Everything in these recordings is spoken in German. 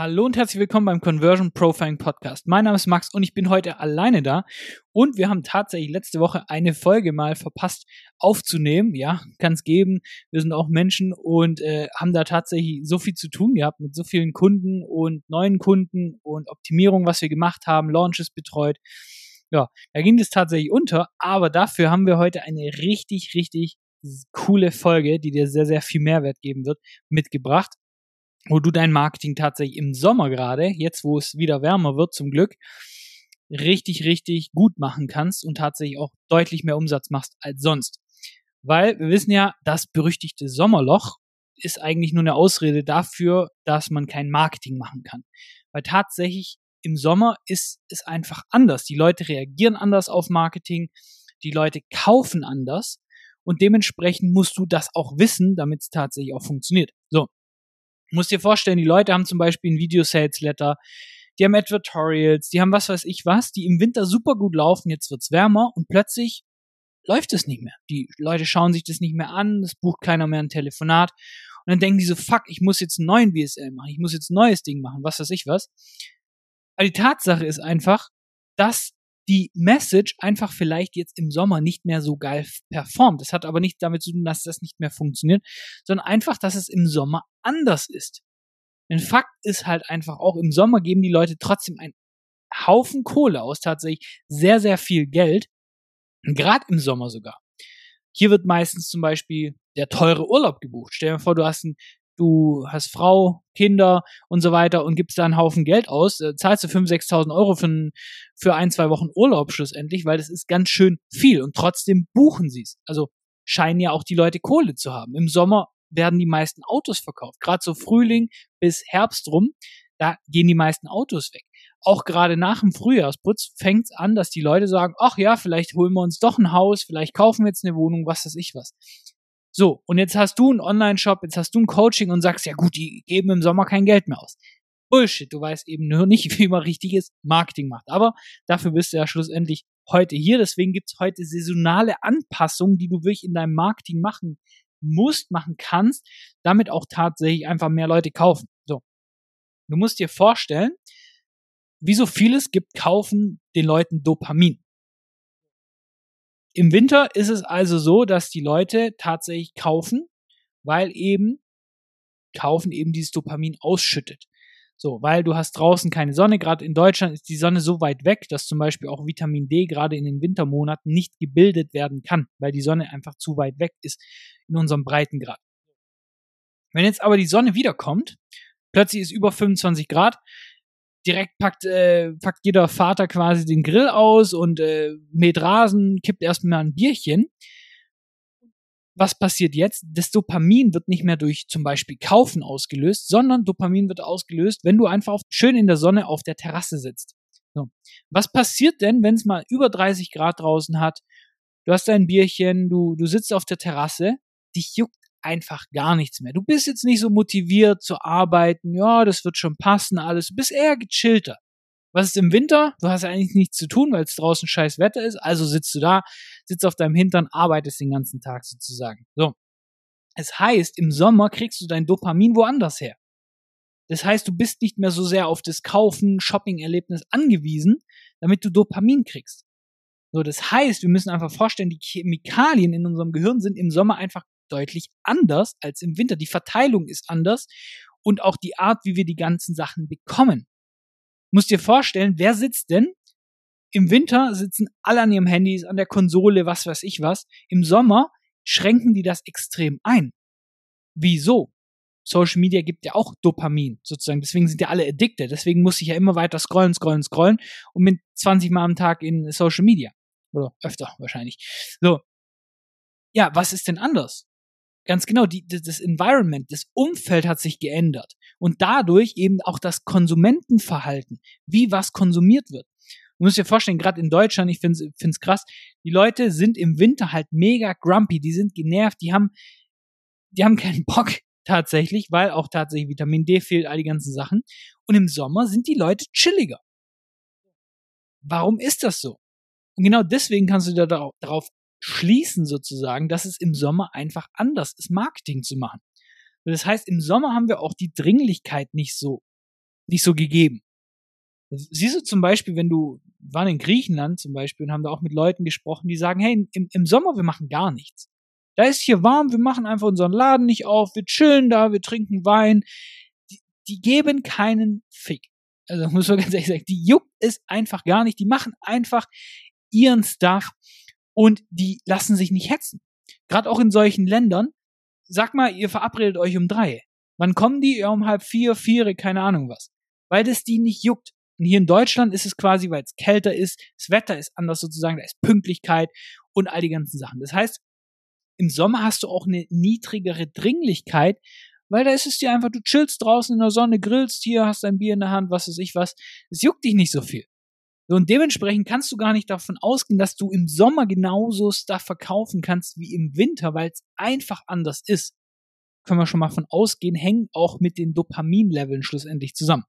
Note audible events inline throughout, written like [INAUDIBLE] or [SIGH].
Hallo und herzlich willkommen beim Conversion Profiling Podcast. Mein Name ist Max und ich bin heute alleine da. Und wir haben tatsächlich letzte Woche eine Folge mal verpasst aufzunehmen. Ja, kann es geben. Wir sind auch Menschen und äh, haben da tatsächlich so viel zu tun gehabt mit so vielen Kunden und neuen Kunden und Optimierung, was wir gemacht haben, Launches betreut. Ja, da ging es tatsächlich unter, aber dafür haben wir heute eine richtig, richtig coole Folge, die dir sehr, sehr viel Mehrwert geben wird, mitgebracht wo du dein Marketing tatsächlich im Sommer gerade, jetzt wo es wieder wärmer wird zum Glück, richtig, richtig gut machen kannst und tatsächlich auch deutlich mehr Umsatz machst als sonst. Weil wir wissen ja, das berüchtigte Sommerloch ist eigentlich nur eine Ausrede dafür, dass man kein Marketing machen kann. Weil tatsächlich im Sommer ist es einfach anders. Die Leute reagieren anders auf Marketing, die Leute kaufen anders und dementsprechend musst du das auch wissen, damit es tatsächlich auch funktioniert. Muss dir vorstellen, die Leute haben zum Beispiel ein Video-Sales-Letter, die haben Advertorials, die haben was weiß ich was, die im Winter super gut laufen, jetzt wird's wärmer und plötzlich läuft es nicht mehr. Die Leute schauen sich das nicht mehr an, es bucht keiner mehr ein Telefonat und dann denken die so, fuck, ich muss jetzt einen neuen BSL machen, ich muss jetzt ein neues Ding machen, was weiß ich was. Aber die Tatsache ist einfach, dass die Message einfach vielleicht jetzt im Sommer nicht mehr so geil performt. Das hat aber nicht damit zu tun, dass das nicht mehr funktioniert, sondern einfach, dass es im Sommer anders ist. Denn Fakt ist halt einfach auch, im Sommer geben die Leute trotzdem einen Haufen Kohle aus, tatsächlich sehr, sehr viel Geld. Gerade im Sommer sogar. Hier wird meistens zum Beispiel der teure Urlaub gebucht. Stell dir vor, du hast einen du hast Frau, Kinder und so weiter und gibst da einen Haufen Geld aus, äh, zahlst du 5.000, 6.000 Euro für, für ein, zwei Wochen Urlaub schlussendlich, weil das ist ganz schön viel und trotzdem buchen sie es. Also scheinen ja auch die Leute Kohle zu haben. Im Sommer werden die meisten Autos verkauft. Gerade so Frühling bis Herbst rum, da gehen die meisten Autos weg. Auch gerade nach dem Frühjahrsputz fängt es an, dass die Leute sagen, ach ja, vielleicht holen wir uns doch ein Haus, vielleicht kaufen wir jetzt eine Wohnung, was weiß ich was. So, und jetzt hast du einen Online-Shop, jetzt hast du ein Coaching und sagst, ja gut, die geben im Sommer kein Geld mehr aus. Bullshit, du weißt eben nur nicht, [LAUGHS] wie man richtiges Marketing macht. Aber dafür bist du ja schlussendlich heute hier. Deswegen gibt's heute saisonale Anpassungen, die du wirklich in deinem Marketing machen musst, machen kannst, damit auch tatsächlich einfach mehr Leute kaufen. So. Du musst dir vorstellen, wie so vieles gibt, kaufen den Leuten Dopamin. Im Winter ist es also so, dass die Leute tatsächlich kaufen, weil eben kaufen eben dieses Dopamin ausschüttet. So, weil du hast draußen keine Sonne. Gerade in Deutschland ist die Sonne so weit weg, dass zum Beispiel auch Vitamin D gerade in den Wintermonaten nicht gebildet werden kann, weil die Sonne einfach zu weit weg ist in unserem Breitengrad. Wenn jetzt aber die Sonne wiederkommt, plötzlich ist über 25 Grad, direkt packt, äh, packt jeder Vater quasi den Grill aus und äh, mäht Rasen, kippt erstmal ein Bierchen. Was passiert jetzt? Das Dopamin wird nicht mehr durch zum Beispiel Kaufen ausgelöst, sondern Dopamin wird ausgelöst, wenn du einfach auf, schön in der Sonne auf der Terrasse sitzt. So. Was passiert denn, wenn es mal über 30 Grad draußen hat? Du hast dein Bierchen, du, du sitzt auf der Terrasse, dich juckt einfach gar nichts mehr. Du bist jetzt nicht so motiviert zu arbeiten, ja, das wird schon passen, alles. Du bist eher gechillter. Was ist im Winter? Du hast eigentlich nichts zu tun, weil es draußen scheiß Wetter ist. Also sitzt du da, sitzt auf deinem Hintern, arbeitest den ganzen Tag sozusagen. So. Es heißt, im Sommer kriegst du dein Dopamin woanders her. Das heißt, du bist nicht mehr so sehr auf das Kaufen, Shopping-Erlebnis angewiesen, damit du Dopamin kriegst. So, das heißt, wir müssen einfach vorstellen, die Chemikalien in unserem Gehirn sind im Sommer einfach deutlich anders als im Winter. Die Verteilung ist anders und auch die Art, wie wir die ganzen Sachen bekommen. Muss dir vorstellen, wer sitzt denn? Im Winter sitzen alle an ihrem Handys, an der Konsole, was weiß ich was. Im Sommer schränken die das extrem ein. Wieso? Social Media gibt ja auch Dopamin, sozusagen. Deswegen sind ja alle addicted. Deswegen muss ich ja immer weiter scrollen, scrollen, scrollen und mit 20 Mal am Tag in Social Media. Oder öfter wahrscheinlich. So. Ja, was ist denn anders? Ganz genau, die, das Environment, das Umfeld hat sich geändert. Und dadurch eben auch das Konsumentenverhalten, wie was konsumiert wird. Du musst dir vorstellen, gerade in Deutschland, ich finde es krass, die Leute sind im Winter halt mega grumpy, die sind genervt, die haben, die haben keinen Bock [LAUGHS] tatsächlich, weil auch tatsächlich Vitamin D fehlt, all die ganzen Sachen. Und im Sommer sind die Leute chilliger. Warum ist das so? Und genau deswegen kannst du da darauf schließen sozusagen, dass es im Sommer einfach anders ist, Marketing zu machen. Das heißt, im Sommer haben wir auch die Dringlichkeit nicht so nicht so gegeben. Siehst du zum Beispiel, wenn du, waren in Griechenland zum Beispiel und haben da auch mit Leuten gesprochen, die sagen, hey, im, im Sommer, wir machen gar nichts. Da ist hier warm, wir machen einfach unseren Laden nicht auf, wir chillen da, wir trinken Wein. Die, die geben keinen Fick. Also [LAUGHS] muss man ganz ehrlich sagen, die juckt es einfach gar nicht. Die machen einfach ihren Stuff und die lassen sich nicht hetzen. Gerade auch in solchen Ländern. Sag mal, ihr verabredet euch um drei. Wann kommen die? Ja, um halb vier, vier, keine Ahnung was. Weil das die nicht juckt. Und hier in Deutschland ist es quasi, weil es kälter ist, das Wetter ist anders sozusagen, da ist Pünktlichkeit und all die ganzen Sachen. Das heißt, im Sommer hast du auch eine niedrigere Dringlichkeit, weil da ist es dir einfach, du chillst draußen in der Sonne, grillst hier, hast ein Bier in der Hand, was weiß ich was. Es juckt dich nicht so viel. Und dementsprechend kannst du gar nicht davon ausgehen, dass du im Sommer genauso Stuff verkaufen kannst wie im Winter, weil es einfach anders ist. Können wir schon mal von ausgehen, hängen auch mit den Dopaminleveln schlussendlich zusammen.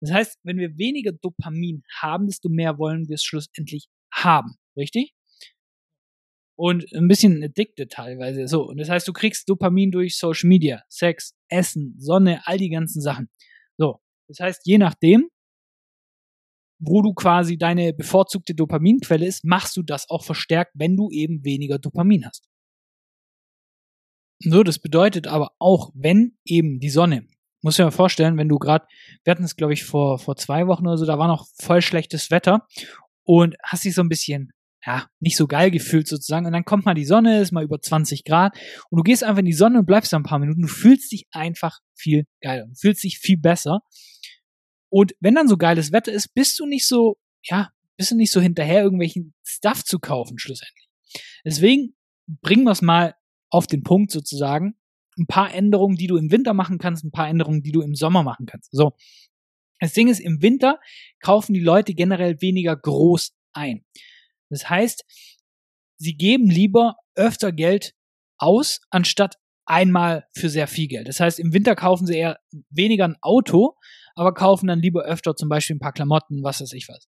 Das heißt, wenn wir weniger Dopamin haben, desto mehr wollen wir es schlussendlich haben. Richtig? Und ein bisschen addicted teilweise. So. Und das heißt, du kriegst Dopamin durch Social Media, Sex, Essen, Sonne, all die ganzen Sachen. So. Das heißt, je nachdem, wo du quasi deine bevorzugte Dopaminquelle ist, machst du das auch verstärkt, wenn du eben weniger Dopamin hast. So, das bedeutet aber auch, wenn eben die Sonne, muss ich mir vorstellen, wenn du gerade, wir hatten es glaube ich vor, vor zwei Wochen oder so, da war noch voll schlechtes Wetter und hast dich so ein bisschen, ja, nicht so geil gefühlt sozusagen und dann kommt mal die Sonne, ist mal über 20 Grad und du gehst einfach in die Sonne und bleibst da ein paar Minuten, du fühlst dich einfach viel geiler, du fühlst dich viel besser und wenn dann so geiles Wetter ist, bist du nicht so, ja, bist du nicht so hinterher, irgendwelchen Stuff zu kaufen, schlussendlich. Deswegen bringen wir es mal auf den Punkt sozusagen. Ein paar Änderungen, die du im Winter machen kannst, ein paar Änderungen, die du im Sommer machen kannst. So. Das Ding ist, im Winter kaufen die Leute generell weniger groß ein. Das heißt, sie geben lieber öfter Geld aus, anstatt einmal für sehr viel Geld. Das heißt, im Winter kaufen sie eher weniger ein Auto, aber kaufen dann lieber öfter zum Beispiel ein paar Klamotten, was weiß ich was.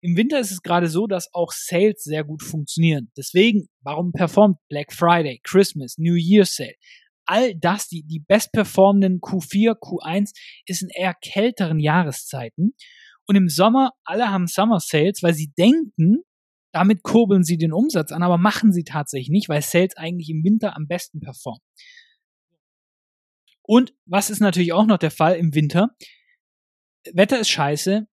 Im Winter ist es gerade so, dass auch Sales sehr gut funktionieren. Deswegen, warum performt Black Friday, Christmas, New Year Sale? All das, die, die bestperformenden Q4, Q1, ist in eher kälteren Jahreszeiten. Und im Sommer, alle haben Summer Sales, weil sie denken, damit kurbeln sie den Umsatz an, aber machen sie tatsächlich nicht, weil Sales eigentlich im Winter am besten performen. Und was ist natürlich auch noch der Fall im Winter? Wetter ist scheiße.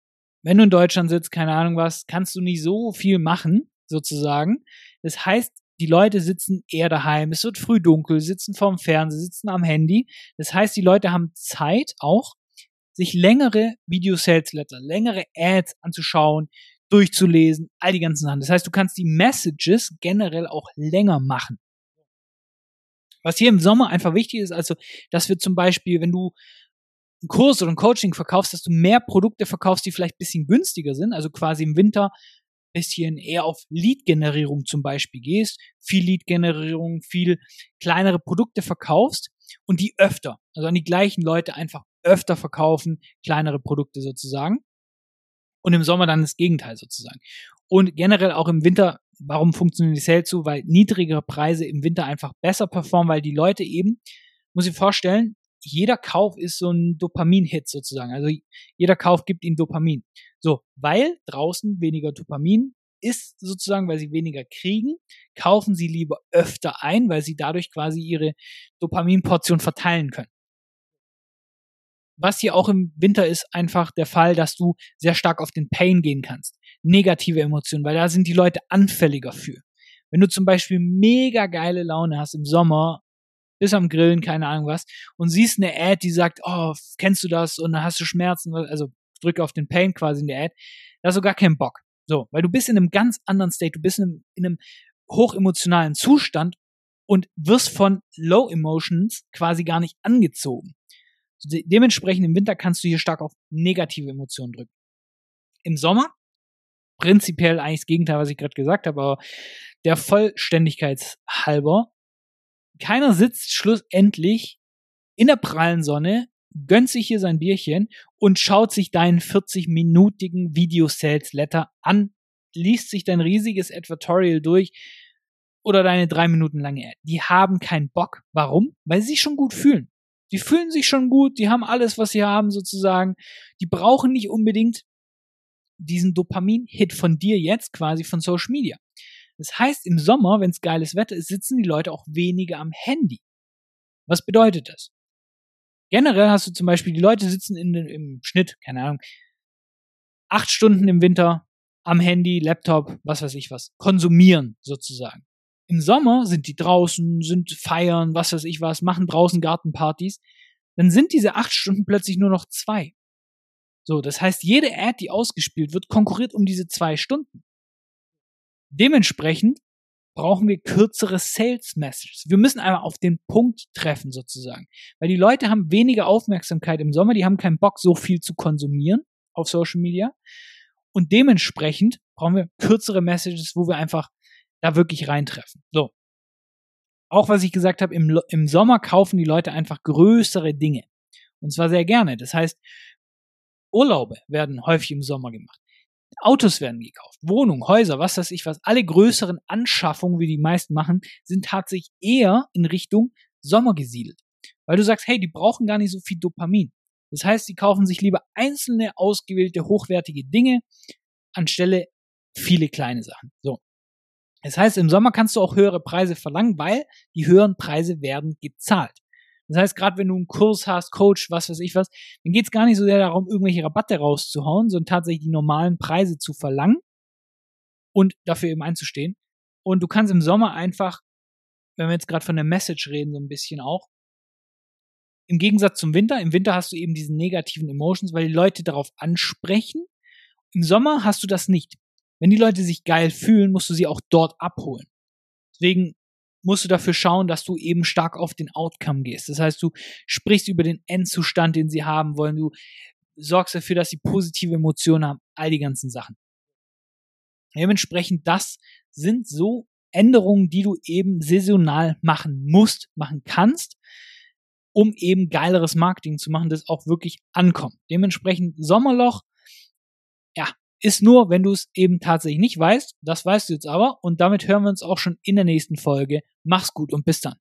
Wenn du in Deutschland sitzt, keine Ahnung was, kannst du nicht so viel machen, sozusagen. Das heißt, die Leute sitzen eher daheim, es wird früh dunkel, sitzen vorm Fernseher, sitzen am Handy. Das heißt, die Leute haben Zeit auch, sich längere Video-Sales-Letter, längere Ads anzuschauen, durchzulesen, all die ganzen Sachen. Das heißt, du kannst die Messages generell auch länger machen. Was hier im Sommer einfach wichtig ist, also, dass wir zum Beispiel, wenn du einen Kurs oder ein Coaching verkaufst, dass du mehr Produkte verkaufst, die vielleicht bisschen günstiger sind, also quasi im Winter bisschen eher auf Lead-Generierung zum Beispiel gehst, viel Lead-Generierung, viel kleinere Produkte verkaufst und die öfter, also an die gleichen Leute einfach öfter verkaufen, kleinere Produkte sozusagen. Und im Sommer dann das Gegenteil sozusagen. Und generell auch im Winter, warum funktionieren die Sales so? Weil niedrigere Preise im Winter einfach besser performen, weil die Leute eben, muss ich vorstellen, jeder Kauf ist so ein Dopamin-Hit sozusagen. Also jeder Kauf gibt ihnen Dopamin. So, weil draußen weniger Dopamin ist sozusagen, weil sie weniger kriegen, kaufen sie lieber öfter ein, weil sie dadurch quasi ihre Dopaminportion verteilen können. Was hier auch im Winter ist einfach der Fall, dass du sehr stark auf den Pain gehen kannst. Negative Emotionen, weil da sind die Leute anfälliger für. Wenn du zum Beispiel mega geile Laune hast im Sommer bist am Grillen, keine Ahnung was, und siehst eine Ad, die sagt, oh, kennst du das? Und dann hast du Schmerzen, also drück auf den Pain quasi in der Ad, da hast du gar keinen Bock. So, weil du bist in einem ganz anderen State, du bist in einem, in einem hochemotionalen Zustand und wirst von Low Emotions quasi gar nicht angezogen. De dementsprechend im Winter kannst du hier stark auf negative Emotionen drücken. Im Sommer prinzipiell eigentlich das Gegenteil, was ich gerade gesagt habe, aber der Vollständigkeitshalber keiner sitzt schlussendlich in der prallen Sonne, gönnt sich hier sein Bierchen und schaut sich deinen 40-minütigen Video-Sales-Letter an, liest sich dein riesiges Advertorial durch oder deine drei Minuten lange Ad. Die haben keinen Bock. Warum? Weil sie sich schon gut fühlen. Die fühlen sich schon gut, die haben alles, was sie haben sozusagen. Die brauchen nicht unbedingt diesen Dopamin-Hit von dir jetzt quasi von Social Media. Das heißt, im Sommer, wenn es geiles Wetter ist, sitzen die Leute auch weniger am Handy. Was bedeutet das? Generell hast du zum Beispiel, die Leute sitzen in, im Schnitt, keine Ahnung, acht Stunden im Winter am Handy, Laptop, was weiß ich was, konsumieren sozusagen. Im Sommer sind die draußen, sind feiern, was weiß ich was, machen draußen Gartenpartys. Dann sind diese acht Stunden plötzlich nur noch zwei. So, das heißt, jede Ad, die ausgespielt wird, konkurriert um diese zwei Stunden. Dementsprechend brauchen wir kürzere Sales Messages. Wir müssen einmal auf den Punkt treffen sozusagen. Weil die Leute haben weniger Aufmerksamkeit im Sommer, die haben keinen Bock, so viel zu konsumieren auf Social Media. Und dementsprechend brauchen wir kürzere Messages, wo wir einfach da wirklich reintreffen. So. Auch was ich gesagt habe, im, im Sommer kaufen die Leute einfach größere Dinge. Und zwar sehr gerne. Das heißt, Urlaube werden häufig im Sommer gemacht. Autos werden gekauft, Wohnungen, Häuser, was weiß ich was. Alle größeren Anschaffungen, wie die meisten machen, sind tatsächlich eher in Richtung Sommer gesiedelt. Weil du sagst, hey, die brauchen gar nicht so viel Dopamin. Das heißt, sie kaufen sich lieber einzelne ausgewählte hochwertige Dinge anstelle viele kleine Sachen. So. Das heißt, im Sommer kannst du auch höhere Preise verlangen, weil die höheren Preise werden gezahlt. Das heißt, gerade wenn du einen Kurs hast, Coach, was weiß ich was, dann geht es gar nicht so sehr darum, irgendwelche Rabatte rauszuhauen, sondern tatsächlich die normalen Preise zu verlangen und dafür eben einzustehen. Und du kannst im Sommer einfach, wenn wir jetzt gerade von der Message reden, so ein bisschen auch, im Gegensatz zum Winter, im Winter hast du eben diese negativen Emotions, weil die Leute darauf ansprechen. Im Sommer hast du das nicht. Wenn die Leute sich geil fühlen, musst du sie auch dort abholen. Deswegen musst du dafür schauen, dass du eben stark auf den Outcome gehst. Das heißt, du sprichst über den Endzustand, den sie haben wollen. Du sorgst dafür, dass sie positive Emotionen haben. All die ganzen Sachen. Dementsprechend, das sind so Änderungen, die du eben saisonal machen musst, machen kannst, um eben geileres Marketing zu machen, das auch wirklich ankommt. Dementsprechend Sommerloch, ja, ist nur, wenn du es eben tatsächlich nicht weißt. Das weißt du jetzt aber. Und damit hören wir uns auch schon in der nächsten Folge. Mach's gut und bis dann.